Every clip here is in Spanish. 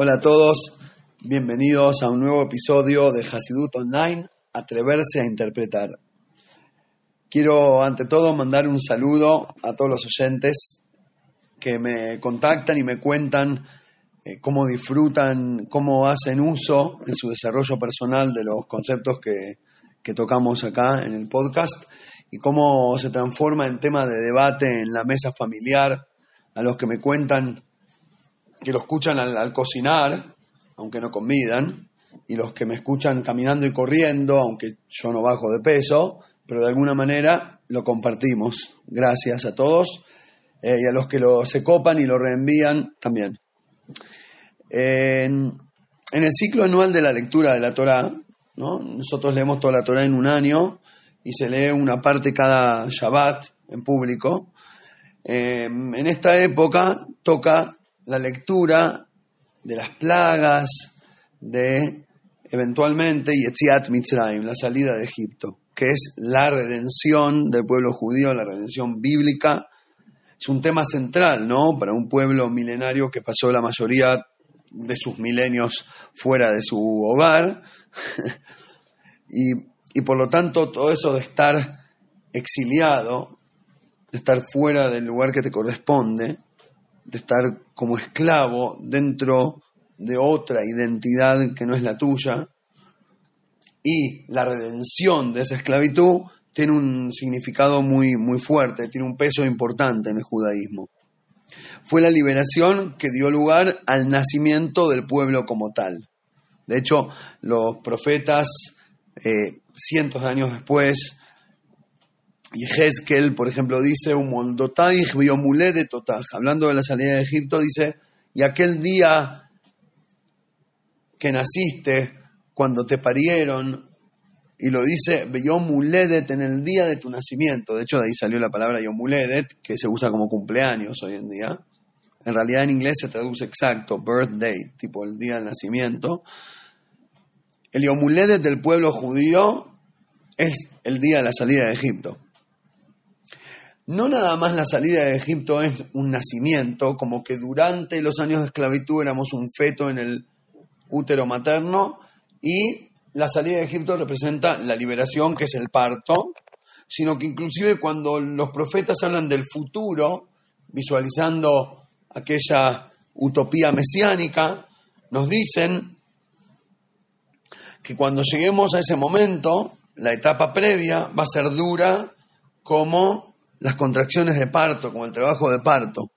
Hola a todos, bienvenidos a un nuevo episodio de Hasidut Online, Atreverse a Interpretar. Quiero ante todo mandar un saludo a todos los oyentes que me contactan y me cuentan eh, cómo disfrutan, cómo hacen uso en su desarrollo personal de los conceptos que, que tocamos acá en el podcast y cómo se transforma en tema de debate en la mesa familiar, a los que me cuentan que lo escuchan al, cocinar, aunque no convidan, y los que me escuchan caminando y corriendo, aunque yo no bajo de peso, pero de alguna manera lo compartimos. Gracias a todos eh, y a los que lo se copan y lo reenvían también. En, el ciclo anual de la lectura de la Torah, ¿no? nosotros leemos toda la Torah en un año y se lee una parte cada Shabbat en público. Eh, en esta época toca la lectura de las plagas, de eventualmente Yetziat Mitzrayim, la salida de Egipto, que es la redención del pueblo judío, la redención bíblica. Es un tema central, ¿no? Para un pueblo milenario que pasó la mayoría de sus milenios fuera de su hogar. y, y por lo tanto, todo eso de estar exiliado, de estar fuera del lugar que te corresponde, de estar como esclavo dentro de otra identidad que no es la tuya, y la redención de esa esclavitud tiene un significado muy, muy fuerte, tiene un peso importante en el judaísmo. Fue la liberación que dio lugar al nacimiento del pueblo como tal. De hecho, los profetas, eh, cientos de años después, y Hezkel, por ejemplo, dice, de hablando de la salida de Egipto, dice, y aquel día que naciste, cuando te parieron, y lo dice, Yomuledet en el día de tu nacimiento. De hecho, de ahí salió la palabra Yomuledet, que se usa como cumpleaños hoy en día. En realidad en inglés se traduce exacto, birthday, tipo el día del nacimiento. El Yomuledet del pueblo judío es el día de la salida de Egipto no nada más la salida de Egipto es un nacimiento, como que durante los años de esclavitud éramos un feto en el útero materno y la salida de Egipto representa la liberación, que es el parto, sino que inclusive cuando los profetas hablan del futuro, visualizando aquella utopía mesiánica, nos dicen que cuando lleguemos a ese momento, la etapa previa va a ser dura como las contracciones de parto, como el trabajo de parto.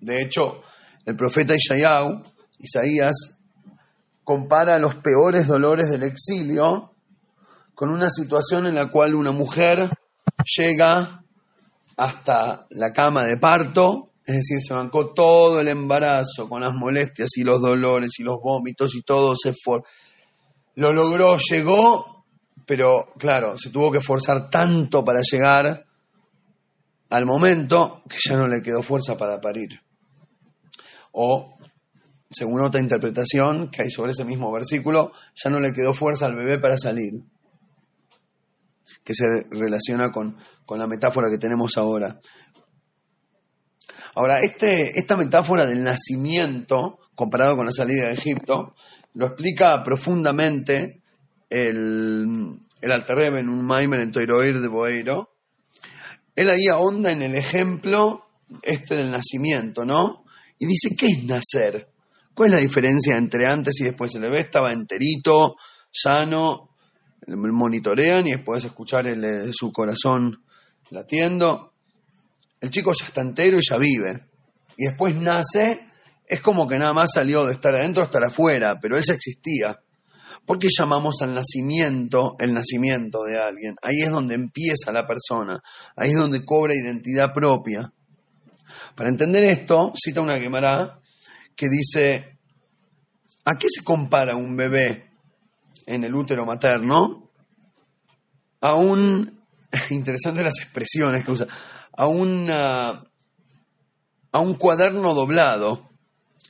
De hecho, el profeta Isaías, compara los peores dolores del exilio con una situación en la cual una mujer llega hasta la cama de parto, es decir, se bancó todo el embarazo con las molestias y los dolores y los vómitos y todo se. Lo logró, llegó, pero claro, se tuvo que forzar tanto para llegar al momento que ya no le quedó fuerza para parir. O, según otra interpretación que hay sobre ese mismo versículo, ya no le quedó fuerza al bebé para salir, que se relaciona con, la metáfora que tenemos ahora. Ahora, este, esta metáfora del nacimiento, comparado con la salida de Egipto, lo explica profundamente el, el en un Maimer en Toiroir de Boeiro, él ahí ahonda en el ejemplo este del nacimiento, ¿no? Y dice, ¿qué es nacer? ¿Cuál es la diferencia entre antes y después? El bebé estaba enterito, sano, monitorean y después escuchar el, su corazón latiendo. El chico ya está entero y ya vive. Y después nace, es como que nada más salió de estar adentro a estar afuera, pero él ya existía. ¿Por qué llamamos al nacimiento el nacimiento de alguien? Ahí es donde empieza la persona, ahí es donde cobra identidad propia. Para entender esto, cita una quemará que dice, ¿a qué se compara un bebé en el útero materno? A un, interesante las expresiones que usa, a, a un cuaderno doblado,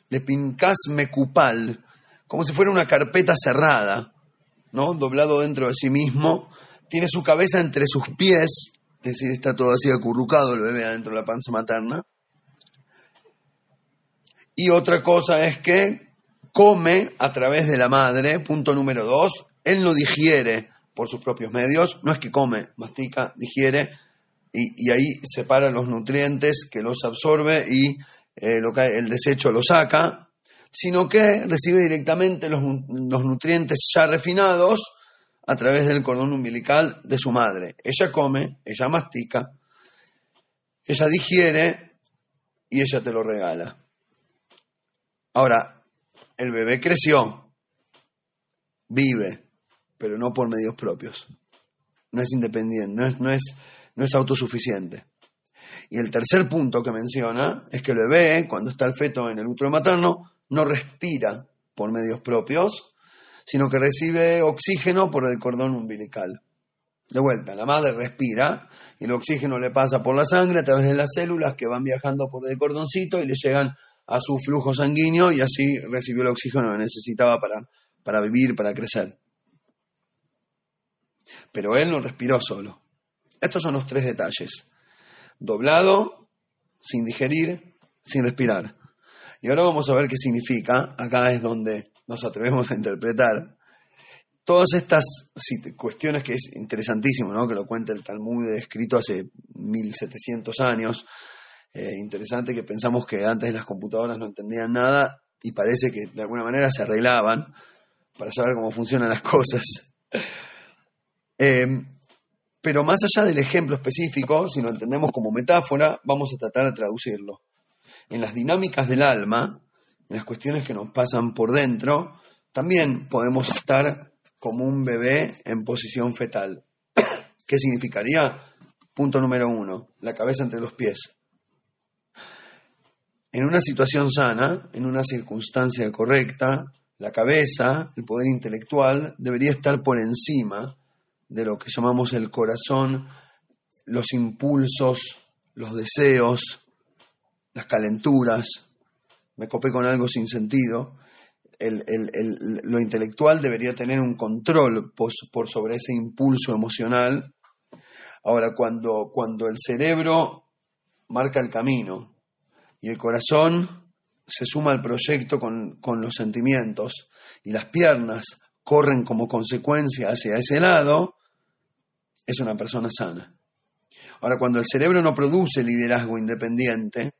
le pincas mecupal, como si fuera una carpeta cerrada, ¿no? Doblado dentro de sí mismo, tiene su cabeza entre sus pies, es decir, está todo así acurrucado el bebé adentro de la panza materna. Y otra cosa es que come a través de la madre, punto número dos, él no digiere por sus propios medios, no es que come, mastica, digiere y, ahí separa los nutrientes que los absorbe y eh, lo el desecho lo saca, sino que recibe directamente los, nutrientes ya refinados a través del cordón umbilical de su madre. Ella come, ella mastica, ella digiere y ella te lo regala. Ahora, el bebé creció, vive, pero no por medios propios. No es independiente, no es, no es, no es autosuficiente. Y el tercer punto que menciona es que el bebé, cuando está el feto en el útero materno, no respira por medios propios, sino que recibe oxígeno por el cordón umbilical. De vuelta, la madre respira y el oxígeno le pasa por la sangre a través de las células que van viajando por el cordoncito y le llegan a su flujo sanguíneo y así recibió el oxígeno que necesitaba para, para vivir, para crecer. Pero él no respiró solo. Estos son los tres detalles. Doblado, sin digerir, sin respirar. Y ahora vamos a ver qué significa. Acá es donde nos atrevemos a interpretar todas estas cuestiones que es interesantísimo, ¿no? que lo cuenta el Talmud escrito hace 1700 años. Eh, interesante que pensamos que antes las computadoras no entendían nada y parece que de alguna manera se arreglaban para saber cómo funcionan las cosas. Eh, pero más allá del ejemplo específico, si lo entendemos como metáfora, vamos a tratar de traducirlo. En las dinámicas del alma, en las cuestiones que nos pasan por dentro, también podemos estar como un bebé en posición fetal. ¿Qué significaría? Punto número uno, la cabeza entre los pies. En una situación sana, en una circunstancia correcta, la cabeza, el poder intelectual, debería estar por encima de lo que llamamos el corazón, los impulsos, los deseos, las calenturas. Me copé con algo sin sentido. lo intelectual debería tener un control por, sobre ese impulso emocional. Ahora, cuando, cuando el cerebro marca el camino y el corazón se suma al proyecto con, con los sentimientos y las piernas corren como consecuencia hacia ese lado, es una persona sana. Ahora, cuando el cerebro no produce liderazgo independiente,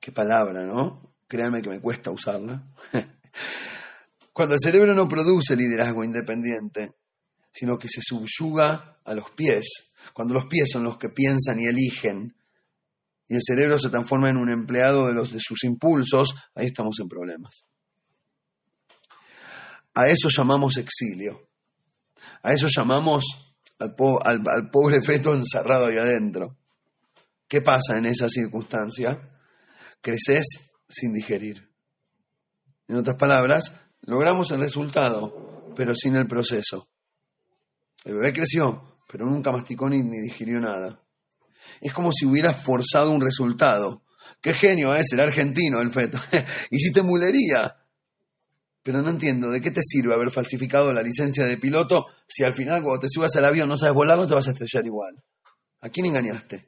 qué palabra, ¿no? Créanme que me cuesta usarla. cuando el cerebro no produce liderazgo independiente, sino que se subyuga a los pies, cuando los pies son los que piensan y eligen, y el cerebro se transforma en un empleado de, los, de sus impulsos, ahí estamos en problemas. A eso llamamos exilio. A eso llamamos al, pobre feto encerrado ahí adentro. ¿Qué pasa en esa circunstancia? Creces sin digerir. En otras palabras, logramos el resultado, pero sin el proceso. El bebé creció, pero nunca masticó ni, ni digirió nada. Es como si hubieras forzado un resultado. Qué genio es el argentino, el feto. Hiciste mulería. Pero no entiendo, ¿de qué te sirve haber falsificado la licencia de piloto si al final cuando te subas al avión no sabes volarlo, te vas a estrellar igual? ¿A quién engañaste?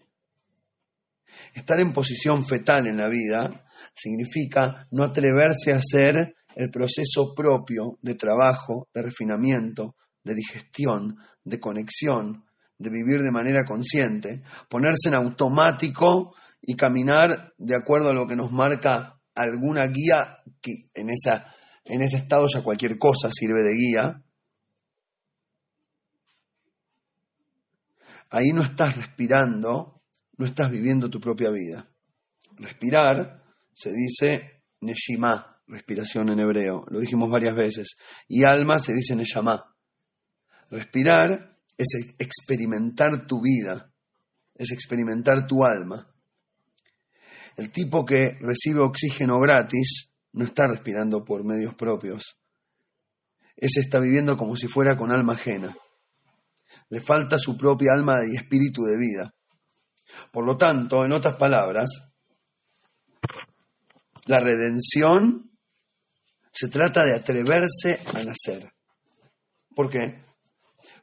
Estar en posición fetal en la vida significa no atreverse a hacer el proceso propio de trabajo, de refinamiento, de digestión, de conexión, de vivir de manera consciente, ponerse en automático y caminar de acuerdo a lo que nos marca alguna guía que en esa en ese estado ya cualquier cosa sirve de guía. Ahí no estás respirando, no estás viviendo tu propia vida. Respirar se dice neshima, respiración en hebreo, lo dijimos varias veces, y alma se dice neshama. Respirar es experimentar tu vida, es experimentar tu alma. El tipo que recibe oxígeno gratis no está respirando por medios propios. Ese está viviendo como si fuera con alma ajena. Le falta su propia alma y espíritu de vida. Por lo tanto, en otras palabras, la redención se trata de atreverse a nacer. ¿Por qué?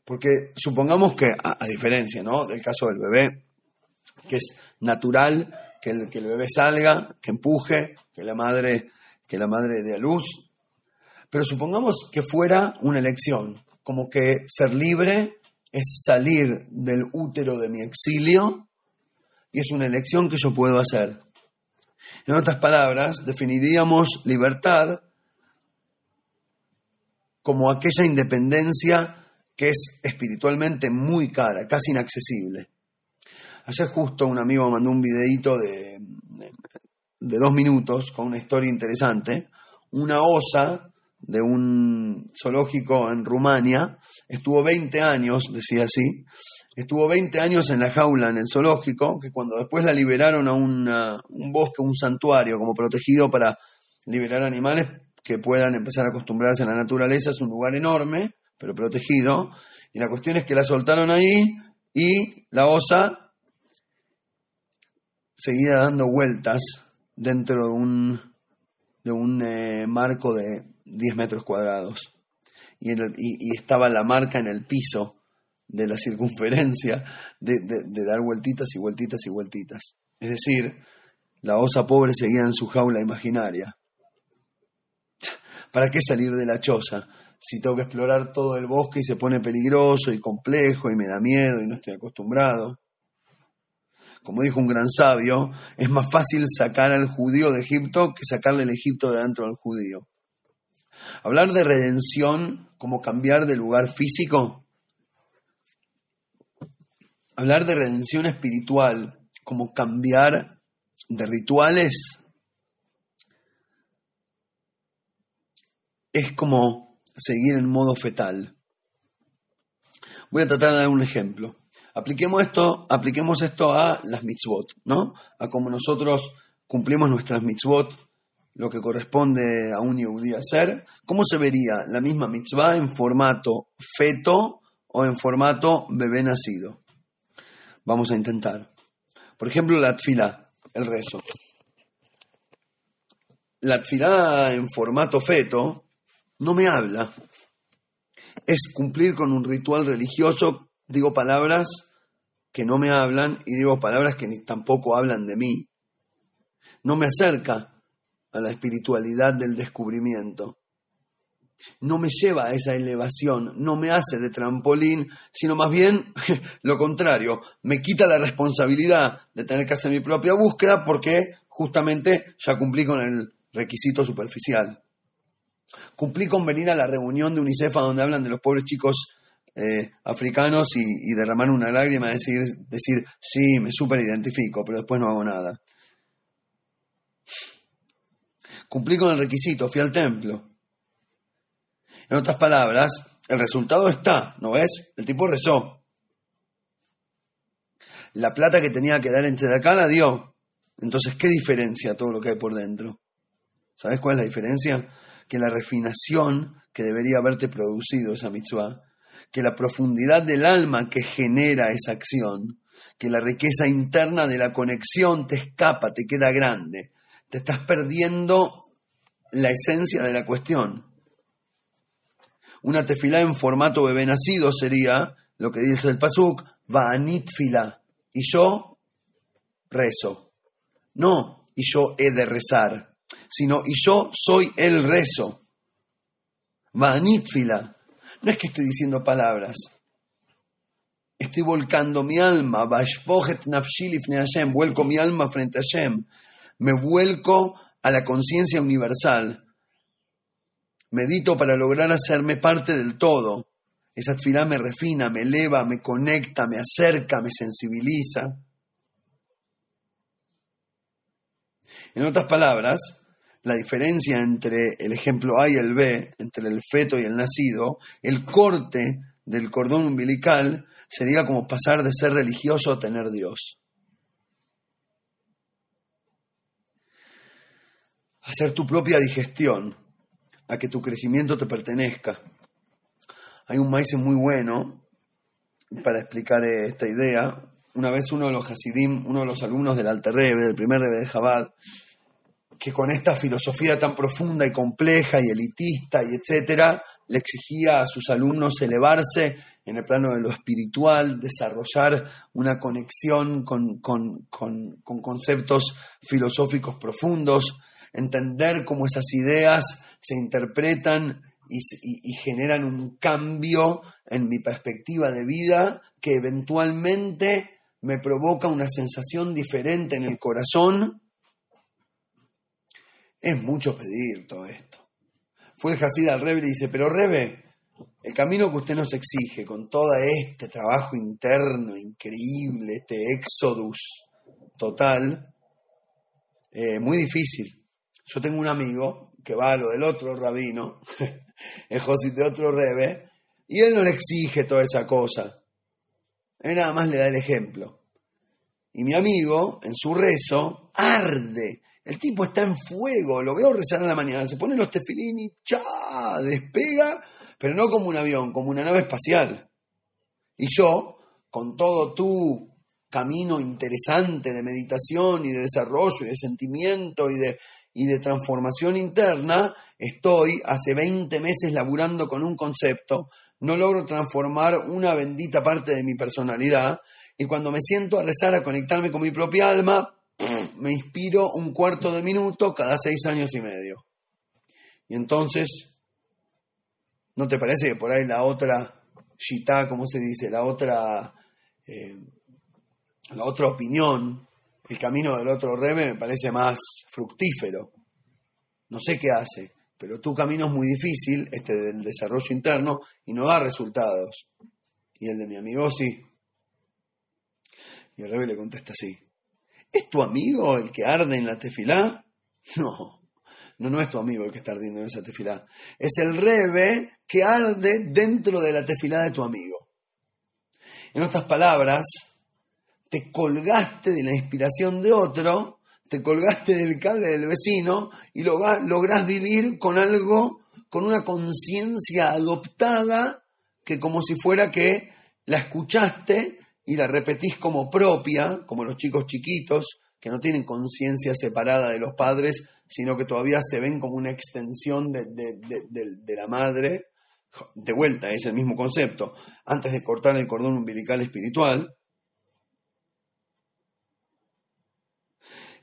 Porque supongamos que, a, diferencia ¿no? del caso del bebé, que es natural que el, que el bebé salga, que empuje, que la madre que la madre dé a luz. Pero supongamos que fuera una elección, como que ser libre es salir del útero de mi exilio y es una elección que yo puedo hacer. En otras palabras, definiríamos libertad como aquella independencia que es espiritualmente muy cara, casi inaccesible. Ayer justo un amigo mandó un videito de, de, dos minutos con una historia interesante. Una osa de un zoológico en Rumania estuvo 20 años, decía así, estuvo 20 años en la jaula en el zoológico, que cuando después la liberaron a un bosque, un santuario como protegido para liberar animales que puedan empezar a acostumbrarse a la naturaleza, es un lugar enorme, pero protegido, y la cuestión es que la soltaron ahí y la osa seguía dando vueltas dentro de un, de un eh, marco de 10 metros cuadrados. Y, estaba la marca en el piso de la circunferencia de, de, dar vueltitas y vueltitas y vueltitas. Es decir, la osa pobre seguía en su jaula imaginaria. ¿Para qué salir de la choza? Si tengo que explorar todo el bosque y se pone peligroso y complejo y me da miedo y no estoy acostumbrado. Como dijo un gran sabio, es más fácil sacar al judío de Egipto que sacarle el Egipto de dentro del judío. Hablar de redención como cambiar de lugar físico. Hablar de redención espiritual como cambiar de rituales. Es como seguir en modo fetal. Voy a tratar de dar un ejemplo. Apliquemos esto, apliquemos esto a las mitzvot, ¿no? A cómo nosotros cumplimos nuestras mitzvot, lo que corresponde a un yehudí hacer. ¿Cómo se vería la misma mitzvah en formato feto o en formato bebé nacido? Vamos a intentar. Por ejemplo, la tfila, el rezo. La tfila en formato feto no me habla. Es cumplir con un ritual religioso, digo palabras que no me hablan y digo palabras que ni tampoco hablan de mí. No me acerca a la espiritualidad del descubrimiento. No me lleva a esa elevación, no me hace de trampolín, sino más bien lo contrario, me quita la responsabilidad de tener que hacer mi propia búsqueda porque justamente ya cumplí con el requisito superficial. Cumplí con venir a la reunión de UNICEF donde hablan de los pobres chicos eh, africanos y, derramar una lágrima, decir, decir, sí, me súper identifico, pero después no hago nada. Cumplí con el requisito, fui al templo. En otras palabras, el resultado está, ¿no ves? El tipo rezó. La plata que tenía que dar en acá la dio. Entonces, ¿qué diferencia todo lo que hay por dentro? ¿Sabes cuál es la diferencia? Que la refinación que debería haberte producido esa mitzvah que la profundidad del alma que genera esa acción, que la riqueza interna de la conexión te escapa, te queda grande, te estás perdiendo la esencia de la cuestión. Una tefilá en formato bebé nacido sería lo que dice el pasuk, va'anit fila, y yo rezo. No, y yo he de rezar, sino y yo soy el rezo. Va'anit fila, no es que estoy diciendo palabras. Estoy volcando mi alma. Vuelco mi alma frente a Hashem. Me vuelco a la conciencia universal. Medito para lograr hacerme parte del todo. Esa tfilá me refina, me eleva, me conecta, me acerca, me sensibiliza. En otras palabras, la diferencia entre el ejemplo A y el B, entre el feto y el nacido, el corte del cordón umbilical sería como pasar de ser religioso a tener Dios. Hacer tu propia digestión, a que tu crecimiento te pertenezca. Hay un maíz muy bueno para explicar esta idea. Una vez uno de los Hasidim, uno de los alumnos del Alter Rebbe, del primer Rebbe de Chabad, que con esta filosofía tan profunda y compleja y elitista y etcétera, le exigía a sus alumnos elevarse en el plano de lo espiritual, desarrollar una conexión con, con conceptos filosóficos profundos. Entender cómo esas ideas se interpretan y, generan un cambio en mi perspectiva de vida que eventualmente me provoca una sensación diferente en el corazón, es mucho pedir todo esto. Fue el Hasid al Rebe y dice, pero Rebe, el camino que usted nos exige con todo este trabajo interno increíble, este éxodus total, eh, muy difícil. Yo tengo un amigo que va a lo del otro rabino, el Josit de otro Rebe, y él no le exige toda esa cosa. Él nada más le da el ejemplo. Y mi amigo, en su rezo, arde. El tipo está en fuego, lo veo rezar en la mañana, se pone los tefilini, ¡cha! despega, pero no como un avión, como una nave espacial. Y yo, con todo tu camino interesante de meditación y de desarrollo y de sentimiento y de, y de transformación interna, estoy hace 20 meses laburando con un concepto, no logro transformar una bendita parte de mi personalidad y cuando me siento a rezar, a conectarme con mi propia alma, me inspiro un cuarto de minuto cada seis años y medio. Y entonces, ¿no te parece que por ahí la otra shita, como se dice, la otra, eh, la otra opinión, el camino del otro rebe me parece más fructífero? No sé qué hace, pero tu camino es muy difícil, este del desarrollo interno, y no da resultados. Y el de mi amigo sí. Y el rebe le contesta así. ¿Es tu amigo el que arde en la tefilá? No, no, no es tu amigo el que está ardiendo en esa tefilá. Es el rebe que arde dentro de la tefilá de tu amigo. En otras palabras, te colgaste de la inspiración de otro, te colgaste del cable del vecino y lográs vivir con algo, con una conciencia adoptada que como si fuera que la escuchaste y la repetís como propia, como los chicos chiquitos, que no tienen conciencia separada de los padres, sino que todavía se ven como una extensión de, la madre. De vuelta, es el mismo concepto. Antes de cortar el cordón umbilical espiritual,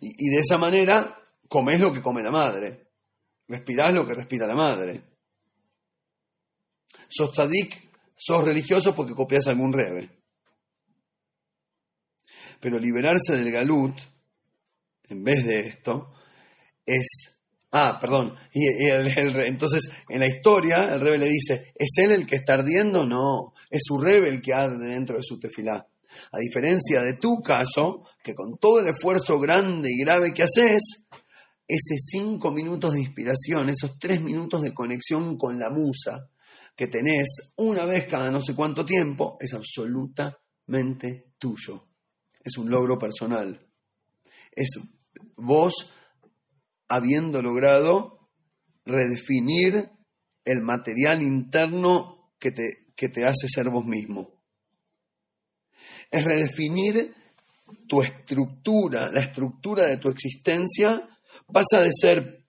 Y, de esa manera comes lo que come la madre, respirás lo que respira la madre. Sos tzadik, sos religioso porque copias algún rebe. Pero liberarse del galut, en vez de esto, es... Ah, perdón. Y entonces, en la historia, el rebe le dice, ¿es él el que está ardiendo? No, es su rebe el que arde dentro de su tefilá. A diferencia de tu caso, que con todo el esfuerzo grande y grave que haces, ese cinco minutos de inspiración, esos tres minutos de conexión con la musa que tenés una vez cada no sé cuánto tiempo, es absolutamente tuyo es un logro personal. Es vos habiendo logrado redefinir el material interno que te, que te hace ser vos mismo. Es redefinir tu estructura, la estructura de tu existencia pasa de ser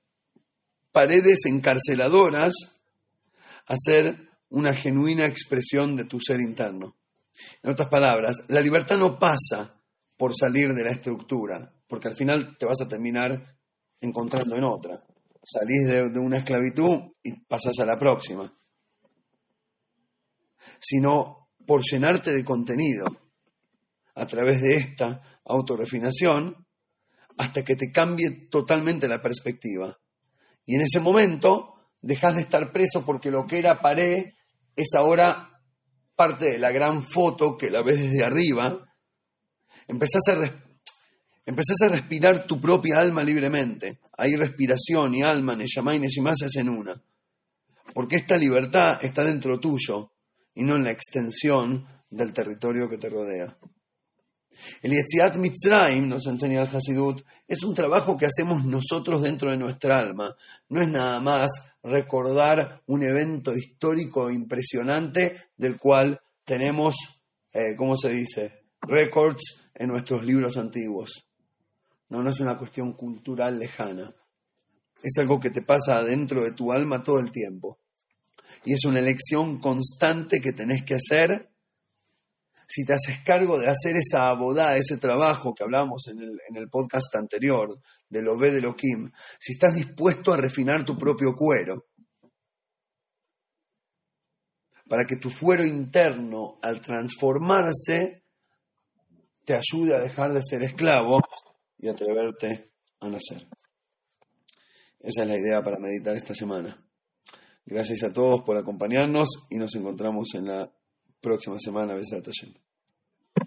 paredes encarceladoras a ser una genuina expresión de tu ser interno. En otras palabras, la libertad no pasa por salir de la estructura, porque al final te vas a terminar encontrando en otra. Salís de, una esclavitud y pasás a la próxima. Sino por llenarte de contenido a través de esta autorefinación hasta que te cambie totalmente la perspectiva. Y en ese momento dejas de estar preso porque lo que era pared es ahora parte de la gran foto que la ves desde arriba empezás a, a respirar tu propia alma libremente. Hay respiración y alma, Neyamá y Neshimá se hacen una. Porque esta libertad está dentro tuyo y no en la extensión del territorio que te rodea. El Yetziat Mitzrayim, nos enseña el Hasidut, es un trabajo que hacemos nosotros dentro de nuestra alma. No es nada más recordar un evento histórico impresionante del cual tenemos, eh, ¿cómo se dice? Records en nuestros libros antiguos. No, no es una cuestión cultural lejana. Es algo que te pasa adentro de tu alma todo el tiempo. Y es una elección constante que tenés que hacer si te haces cargo de hacer esa abodá, ese trabajo que hablábamos en el, en el podcast anterior, de lo ve de lo Kim, si estás dispuesto a refinar tu propio cuero, para que tu fuero interno, al transformarse, te ayude a dejar de ser esclavo y atreverte a nacer. Esa es la idea para meditar esta semana. Gracias a todos por acompañarnos y nos encontramos en la próxima semana. Besat